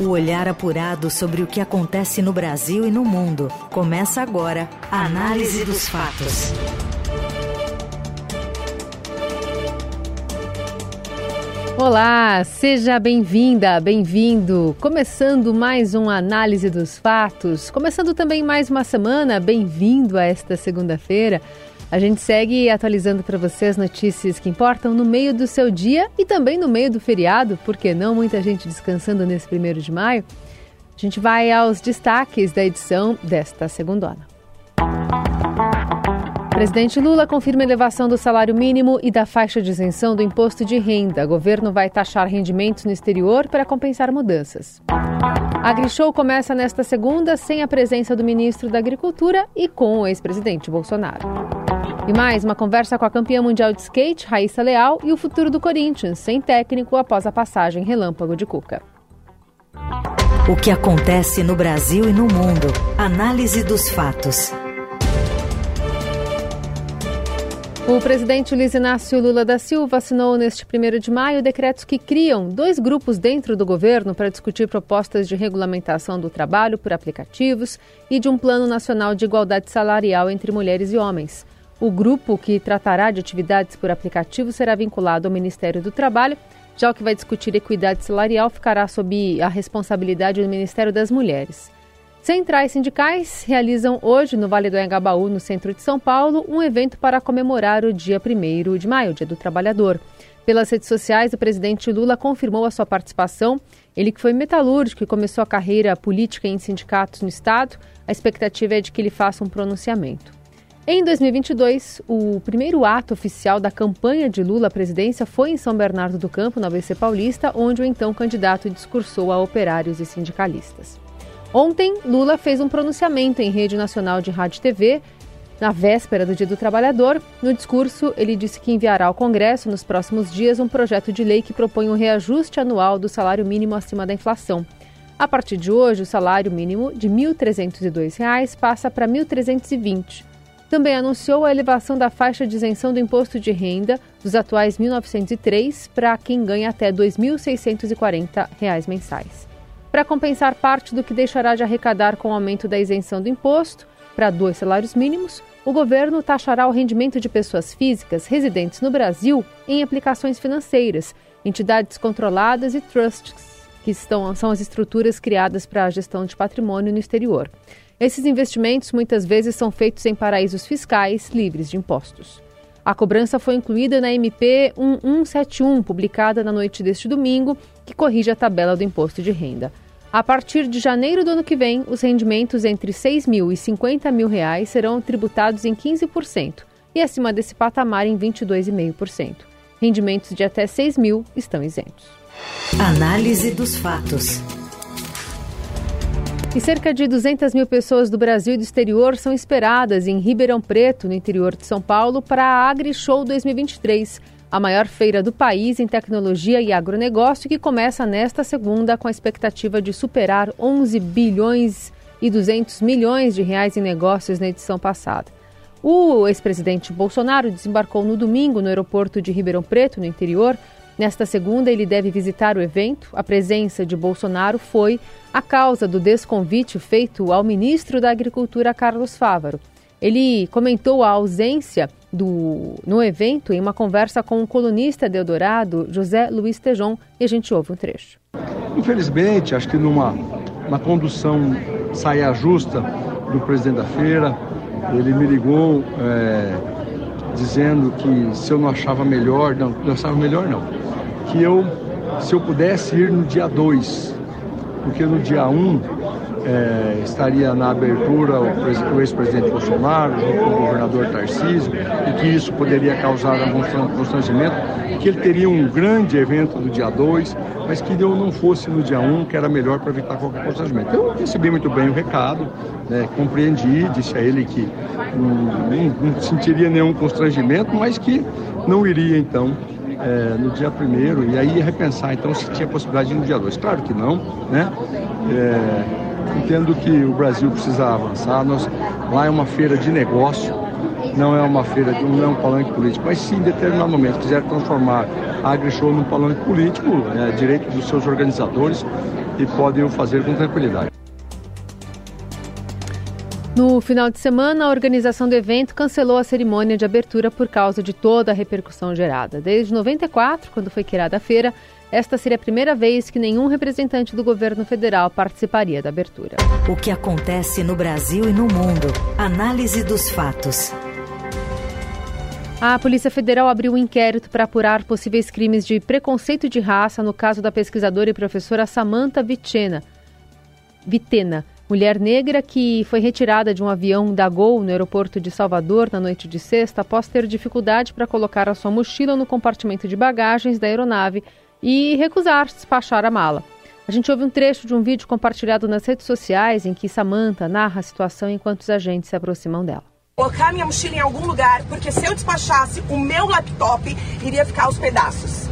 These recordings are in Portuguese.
O olhar apurado sobre o que acontece no Brasil e no mundo. Começa agora a Análise dos Fatos. Olá, seja bem-vinda, bem-vindo. Começando mais uma análise dos fatos, começando também mais uma semana, bem-vindo a esta segunda-feira. A gente segue atualizando para você as notícias que importam no meio do seu dia e também no meio do feriado, porque não muita gente descansando nesse primeiro de maio. A gente vai aos destaques da edição desta segundona. Presidente Lula confirma elevação do salário mínimo e da faixa de isenção do imposto de renda. O governo vai taxar rendimentos no exterior para compensar mudanças. A AgriShow começa nesta segunda sem a presença do ministro da Agricultura e com o ex-presidente Bolsonaro. E mais, uma conversa com a campeã mundial de skate, Raíssa Leal, e o futuro do Corinthians, sem técnico após a passagem relâmpago de Cuca. O que acontece no Brasil e no mundo. Análise dos fatos. O presidente Luiz Inácio Lula da Silva assinou neste 1 de maio decretos que criam dois grupos dentro do governo para discutir propostas de regulamentação do trabalho por aplicativos e de um plano nacional de igualdade salarial entre mulheres e homens. O grupo que tratará de atividades por aplicativo será vinculado ao Ministério do Trabalho, já o que vai discutir equidade salarial ficará sob a responsabilidade do Ministério das Mulheres. Centrais sindicais realizam hoje no Vale do Engabaú, no centro de São Paulo, um evento para comemorar o dia 1 de maio, Dia do Trabalhador. Pelas redes sociais, o presidente Lula confirmou a sua participação. Ele que foi metalúrgico e começou a carreira política em sindicatos no Estado, a expectativa é de que ele faça um pronunciamento. Em 2022, o primeiro ato oficial da campanha de Lula à presidência foi em São Bernardo do Campo, no ABC Paulista, onde o então candidato discursou a operários e sindicalistas. Ontem, Lula fez um pronunciamento em rede nacional de rádio e TV, na véspera do Dia do Trabalhador. No discurso, ele disse que enviará ao Congresso nos próximos dias um projeto de lei que propõe um reajuste anual do salário mínimo acima da inflação. A partir de hoje, o salário mínimo de R$ 1.302 passa para R$ 1.320 também anunciou a elevação da faixa de isenção do imposto de renda dos atuais R$ 1.903 para quem ganha até R$ 2.640 mensais. Para compensar parte do que deixará de arrecadar com o aumento da isenção do imposto para dois salários mínimos, o governo taxará o rendimento de pessoas físicas residentes no Brasil em aplicações financeiras, entidades controladas e trusts, que estão, são as estruturas criadas para a gestão de patrimônio no exterior. Esses investimentos muitas vezes são feitos em paraísos fiscais livres de impostos. A cobrança foi incluída na MP 1171, publicada na noite deste domingo, que corrige a tabela do imposto de renda. A partir de janeiro do ano que vem, os rendimentos entre 6 mil e 50 mil reais serão tributados em 15% e acima desse patamar em 22,5%. Rendimentos de até 6 mil estão isentos. Análise dos fatos. E cerca de 200 mil pessoas do Brasil e do exterior são esperadas em Ribeirão Preto, no interior de São Paulo, para a AgriShow 2023, a maior feira do país em tecnologia e agronegócio, que começa nesta segunda com a expectativa de superar 11 bilhões e 200 milhões de reais em negócios na edição passada. O ex-presidente Bolsonaro desembarcou no domingo no aeroporto de Ribeirão Preto, no interior, Nesta segunda, ele deve visitar o evento. A presença de Bolsonaro foi a causa do desconvite feito ao ministro da Agricultura, Carlos Fávaro. Ele comentou a ausência do, no evento em uma conversa com o colunista de Eldorado, José Luiz Tejon, e a gente ouve um trecho. Infelizmente, acho que numa uma condução saia justa do presidente da feira, ele me ligou é, dizendo que se eu não achava melhor, não, não achava melhor não que eu, se eu pudesse ir no dia 2, porque no dia 1 um, é, estaria na abertura o, ex-presidente Bolsonaro, junto com o governador Tarcísio, e que isso poderia causar algum constrangimento, que ele teria um grande evento no dia 2, mas que eu não fosse no dia 1, um, que era melhor para evitar qualquer constrangimento. Eu recebi muito bem o recado, né, compreendi, disse a ele que não, não, sentiria nenhum constrangimento, mas que não iria então é, no dia primeiro e aí repensar então se tinha possibilidade de ir no dia 2. Claro que não, né? É, entendo que o Brasil precisa avançar. Nós, lá é uma feira de negócio, não é uma feira, não é um palanque político, mas se em determinado momento quiser transformar a AgriShow num palanque político, é direito dos seus organizadores, e podem o fazer com tranquilidade. No final de semana, a organização do evento cancelou a cerimônia de abertura por causa de toda a repercussão gerada. Desde 94, quando foi criada a feira, esta seria a primeira vez que nenhum representante do governo federal participaria da abertura. O que acontece no Brasil e no mundo. Análise dos fatos. A Polícia Federal abriu um inquérito para apurar possíveis crimes de preconceito de raça no caso da pesquisadora e professora Samantha Vitena. Vitena, mulher negra que foi retirada de um avião da Gol no aeroporto de Salvador na noite de sexta após ter dificuldade para colocar a sua mochila no compartimento de bagagens da aeronave e recusar despachar a mala. A gente ouve um trecho de um vídeo compartilhado nas redes sociais em que Samantha narra a situação enquanto os agentes se aproximam dela. Colocar minha mochila em algum lugar, porque se eu despachasse, o meu laptop iria ficar aos pedaços.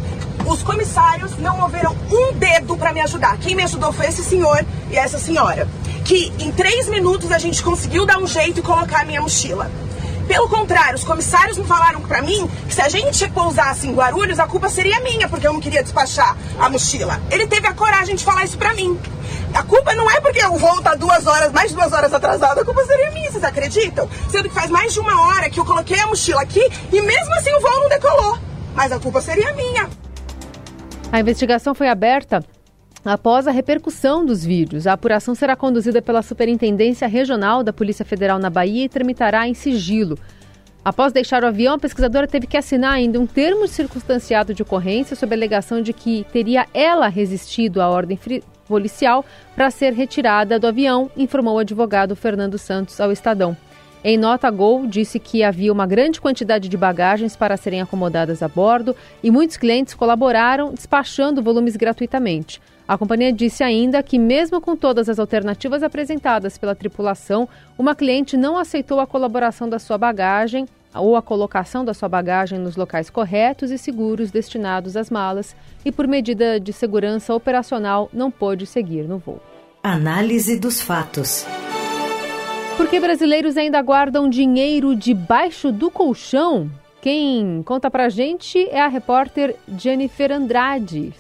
Os comissários não moveram um dedo para me ajudar. Quem me ajudou foi esse senhor e essa senhora. Que em três minutos a gente conseguiu dar um jeito e colocar minha mochila. Pelo contrário, os comissários me falaram para mim que se a gente pousasse em Guarulhos, a culpa seria minha, porque eu não queria despachar a mochila. Ele teve a coragem de falar isso para mim. A culpa não é porque o voo tá duas horas, mais duas horas atrasado, a culpa seria minha, vocês acreditam? Sendo que faz mais de uma hora que eu coloquei a mochila aqui e mesmo assim o voo não decolou. Mas a culpa seria minha. A investigação foi aberta após a repercussão dos vídeos. A apuração será conduzida pela Superintendência Regional da Polícia Federal na Bahia e tramitará em sigilo. Após deixar o avião, a pesquisadora teve que assinar ainda um termo circunstanciado de ocorrência sob a alegação de que teria ela resistido à ordem policial para ser retirada do avião, informou o advogado Fernando Santos ao Estadão. Em nota, Gol disse que havia uma grande quantidade de bagagens para serem acomodadas a bordo e muitos clientes colaboraram despachando volumes gratuitamente. A companhia disse ainda que, mesmo com todas as alternativas apresentadas pela tripulação, uma cliente não aceitou a colaboração da sua bagagem ou a colocação da sua bagagem nos locais corretos e seguros destinados às malas e, por medida de segurança operacional, não pôde seguir no voo. Análise dos fatos. Por que brasileiros ainda guardam dinheiro debaixo do colchão? Quem conta pra gente é a repórter Jennifer Andrade.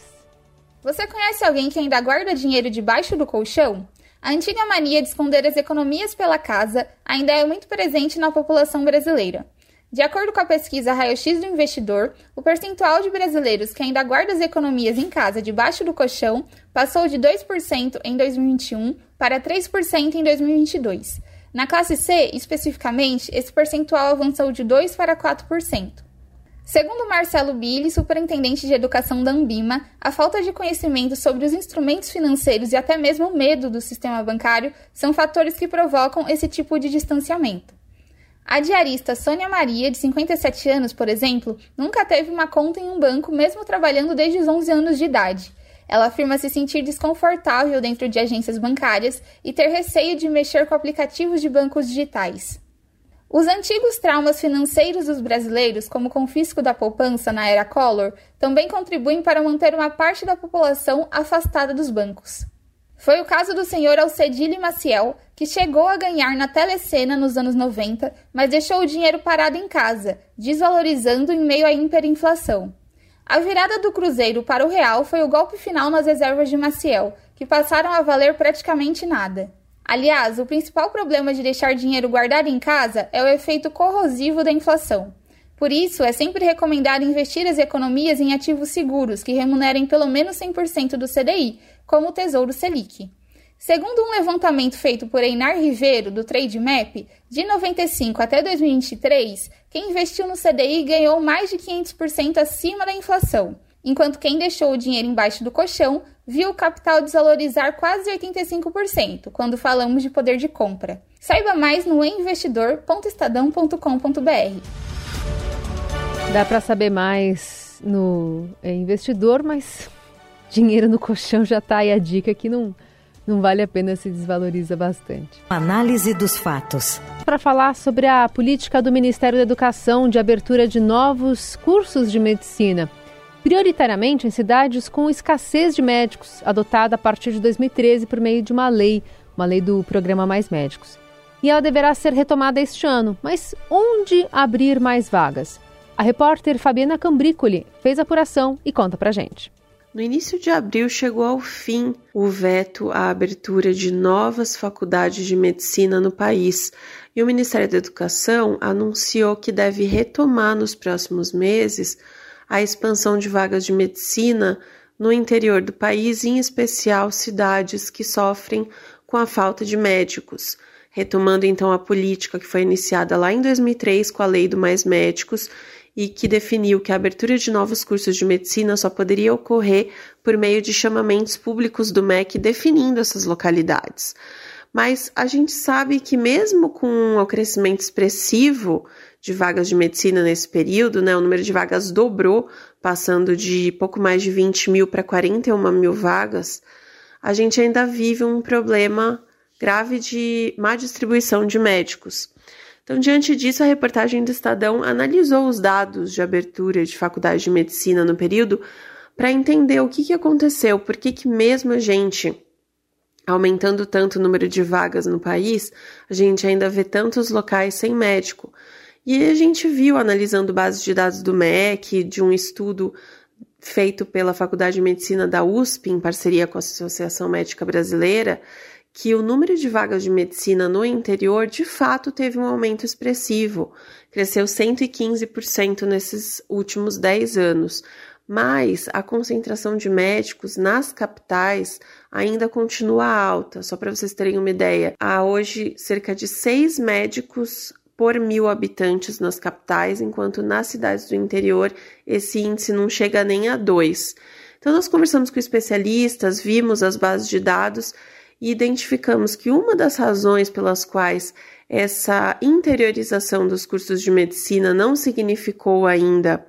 Você conhece alguém que ainda guarda dinheiro debaixo do colchão? A antiga mania de esconder as economias pela casa ainda é muito presente na população brasileira. De acordo com a pesquisa Raio-X do Investidor, o percentual de brasileiros que ainda guarda as economias em casa debaixo do colchão passou de 2% em 2021 para 3% em 2022. Na classe C, especificamente, esse percentual avançou de 2 para 4%. Segundo Marcelo Billy, superintendente de educação da Ambima, a falta de conhecimento sobre os instrumentos financeiros e até mesmo o medo do sistema bancário são fatores que provocam esse tipo de distanciamento. A diarista Sônia Maria, de 57 anos, por exemplo, nunca teve uma conta em um banco, mesmo trabalhando desde os 11 anos de idade. Ela afirma se sentir desconfortável dentro de agências bancárias e ter receio de mexer com aplicativos de bancos digitais. Os antigos traumas financeiros dos brasileiros, como o confisco da poupança na era Collor, também contribuem para manter uma parte da população afastada dos bancos. Foi o caso do senhor Alcedile Maciel, que chegou a ganhar na telecena nos anos 90, mas deixou o dinheiro parado em casa, desvalorizando em meio à hiperinflação. A virada do cruzeiro para o real foi o golpe final nas reservas de Maciel, que passaram a valer praticamente nada. Aliás, o principal problema de deixar dinheiro guardado em casa é o efeito corrosivo da inflação. Por isso, é sempre recomendado investir as economias em ativos seguros que remunerem pelo menos 100% do CDI, como o Tesouro Selic. Segundo um levantamento feito por Einar Ribeiro, do TradeMap, de 95 até 2023, quem investiu no CDI ganhou mais de 500% acima da inflação enquanto quem deixou o dinheiro embaixo do colchão viu o capital desvalorizar quase 85% quando falamos de poder de compra. Saiba mais no investidor.estadão.com.br. Dá para saber mais no investidor, mas dinheiro no colchão já tá aí a dica que não não vale a pena se desvaloriza bastante. Análise dos fatos. Para falar sobre a política do Ministério da Educação de abertura de novos cursos de medicina prioritariamente em cidades com escassez de médicos, adotada a partir de 2013 por meio de uma lei, uma lei do Programa Mais Médicos. E ela deverá ser retomada este ano. Mas onde abrir mais vagas? A repórter Fabiana Cambricoli fez a apuração e conta pra gente. No início de abril chegou ao fim o veto à abertura de novas faculdades de medicina no país, e o Ministério da Educação anunciou que deve retomar nos próximos meses a expansão de vagas de medicina no interior do país, em especial cidades que sofrem com a falta de médicos, retomando então a política que foi iniciada lá em 2003 com a Lei do Mais Médicos e que definiu que a abertura de novos cursos de medicina só poderia ocorrer por meio de chamamentos públicos do MEC definindo essas localidades. Mas a gente sabe que mesmo com o crescimento expressivo de vagas de medicina nesse período, né, o número de vagas dobrou, passando de pouco mais de 20 mil para 41 mil vagas, a gente ainda vive um problema grave de má distribuição de médicos. Então, diante disso, a reportagem do Estadão analisou os dados de abertura de faculdade de medicina no período para entender o que, que aconteceu, por que, que mesmo a gente aumentando tanto o número de vagas no país, a gente ainda vê tantos locais sem médico. E a gente viu, analisando bases de dados do MEC, de um estudo feito pela Faculdade de Medicina da USP, em parceria com a Associação Médica Brasileira, que o número de vagas de medicina no interior de fato teve um aumento expressivo, cresceu 115% nesses últimos 10 anos. Mas a concentração de médicos nas capitais ainda continua alta. Só para vocês terem uma ideia, há hoje cerca de seis médicos por mil habitantes nas capitais, enquanto nas cidades do interior esse índice não chega nem a dois. Então, nós conversamos com especialistas, vimos as bases de dados e identificamos que uma das razões pelas quais essa interiorização dos cursos de medicina não significou ainda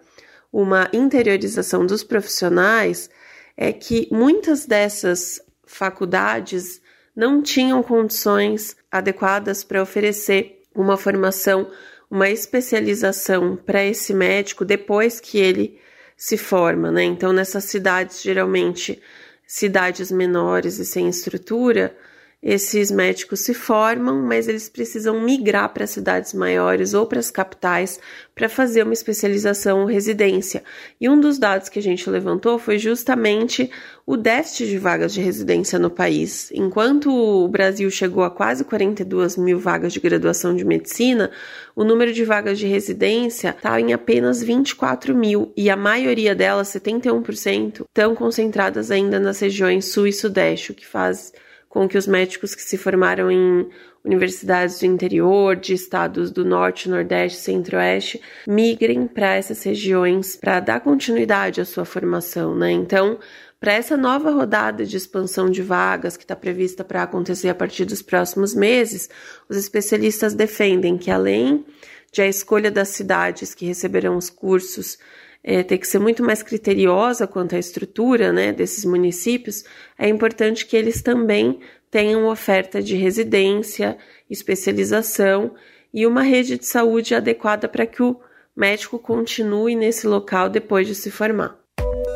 uma interiorização dos profissionais é que muitas dessas faculdades não tinham condições adequadas para oferecer uma formação, uma especialização para esse médico depois que ele se forma, né? Então, nessas cidades, geralmente cidades menores e sem estrutura, esses médicos se formam, mas eles precisam migrar para cidades maiores ou para as capitais para fazer uma especialização ou residência. E um dos dados que a gente levantou foi justamente o déficit de vagas de residência no país. Enquanto o Brasil chegou a quase 42 mil vagas de graduação de medicina, o número de vagas de residência está em apenas 24 mil e a maioria delas, 71%, estão concentradas ainda nas regiões sul e sudeste, o que faz com que os médicos que se formaram em universidades do interior, de estados do norte, nordeste, centro-oeste, migrem para essas regiões para dar continuidade à sua formação, né? Então, para essa nova rodada de expansão de vagas que está prevista para acontecer a partir dos próximos meses, os especialistas defendem que além de a escolha das cidades que receberão os cursos é, ter que ser muito mais criteriosa quanto à estrutura né, desses municípios, é importante que eles também tenham oferta de residência, especialização e uma rede de saúde adequada para que o médico continue nesse local depois de se formar.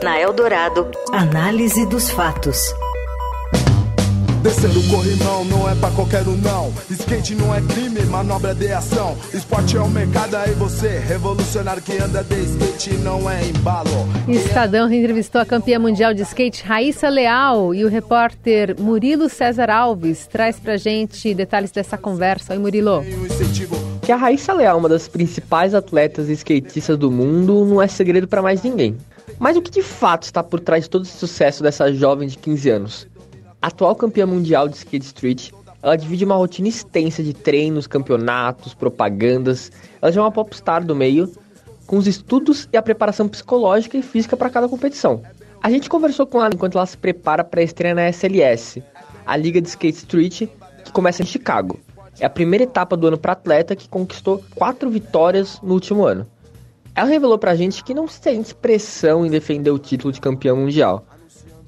Na Eldorado, análise dos fatos. Descer o corrimão não é pra qualquer um não. Skate não é crime, manobra de ação. Esporte é o mercado, aí você Revolucionário que anda de skate não é embalo. Estadão entrevistou a campeã mundial de skate Raíssa Leal E o repórter Murilo César Alves Traz pra gente detalhes dessa conversa. Oi Murilo. Que a Raíssa Leal, uma das principais atletas skatistas do mundo Não é segredo para mais ninguém. Mas o que de fato está por trás de todo esse sucesso dessa jovem de 15 anos? Atual campeã mundial de skate street, ela divide uma rotina extensa de treinos, campeonatos, propagandas. Ela já é uma popstar do meio, com os estudos e a preparação psicológica e física para cada competição. A gente conversou com ela enquanto ela se prepara para a estreia na SLS, a Liga de Skate Street, que começa em Chicago. É a primeira etapa do ano para atleta que conquistou quatro vitórias no último ano. Ela revelou pra gente que não sente pressão em defender o título de campeão mundial.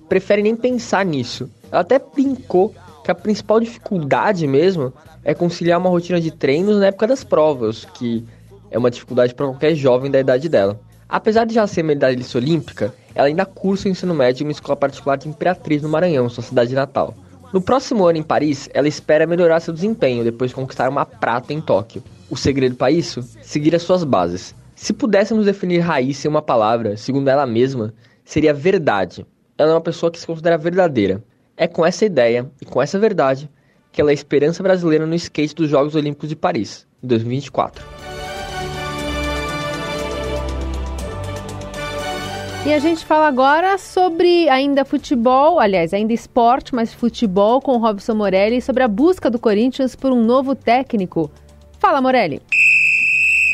Prefere nem pensar nisso ela até brincou que a principal dificuldade mesmo é conciliar uma rotina de treinos na época das provas, que é uma dificuldade para qualquer jovem da idade dela. Apesar de já ser medalhista olímpica, ela ainda cursa o ensino médio em uma escola particular de Imperatriz no Maranhão, sua cidade natal. No próximo ano em Paris, ela espera melhorar seu desempenho depois de conquistar uma prata em Tóquio. O segredo para isso? Seguir as suas bases. Se pudéssemos definir Raíssa em uma palavra, segundo ela mesma, seria verdade. ela é uma pessoa que se considera verdadeira. É com essa ideia e com essa verdade que ela é a esperança brasileira no skate dos Jogos Olímpicos de Paris, em 2024. E a gente fala agora sobre ainda futebol, aliás, ainda esporte, mas futebol com o Robson Morelli, sobre a busca do Corinthians por um novo técnico. Fala, Morelli.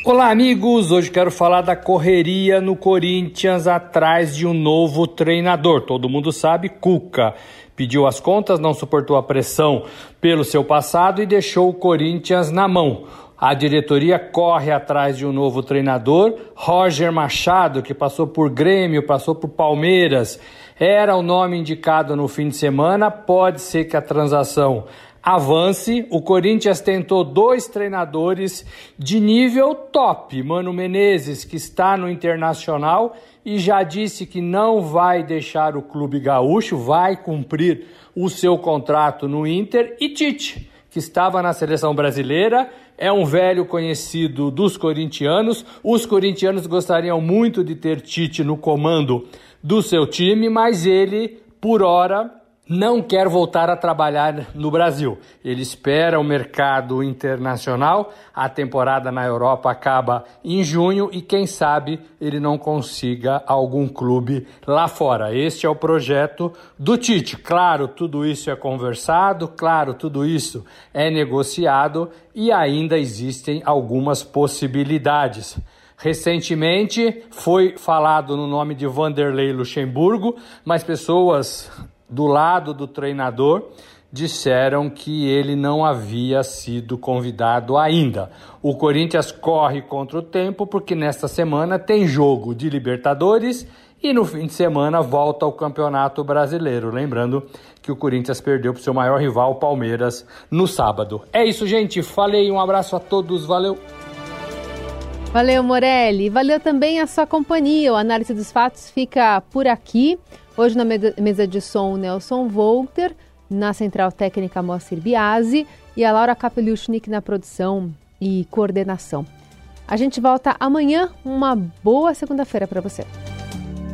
Olá, amigos! Hoje quero falar da correria no Corinthians atrás de um novo treinador. Todo mundo sabe, Cuca. Pediu as contas, não suportou a pressão pelo seu passado e deixou o Corinthians na mão. A diretoria corre atrás de um novo treinador, Roger Machado, que passou por Grêmio, passou por Palmeiras, era o nome indicado no fim de semana. Pode ser que a transação avance. O Corinthians tentou dois treinadores de nível top. Mano Menezes, que está no Internacional e já disse que não vai deixar o clube gaúcho, vai cumprir o seu contrato no Inter. E Tite, que estava na seleção brasileira, é um velho conhecido dos corintianos. Os corintianos gostariam muito de ter Tite no comando do seu time, mas ele, por hora, não quer voltar a trabalhar no Brasil. Ele espera o mercado internacional. A temporada na Europa acaba em junho e quem sabe ele não consiga algum clube lá fora. Este é o projeto do Tite. Claro, tudo isso é conversado, claro, tudo isso é negociado e ainda existem algumas possibilidades. Recentemente foi falado no nome de Vanderlei Luxemburgo, mas pessoas do lado do treinador disseram que ele não havia sido convidado ainda. O Corinthians corre contra o tempo porque nesta semana tem jogo de Libertadores e no fim de semana volta ao Campeonato Brasileiro. Lembrando que o Corinthians perdeu para o seu maior rival, Palmeiras, no sábado. É isso, gente. Falei, um abraço a todos, valeu. Valeu, Morelli. Valeu também a sua companhia. O Análise dos Fatos fica por aqui. Hoje na mesa de som, Nelson Volter, na central técnica Moacir Biasi e a Laura Kapeliushnik na produção e coordenação. A gente volta amanhã. Uma boa segunda-feira para você.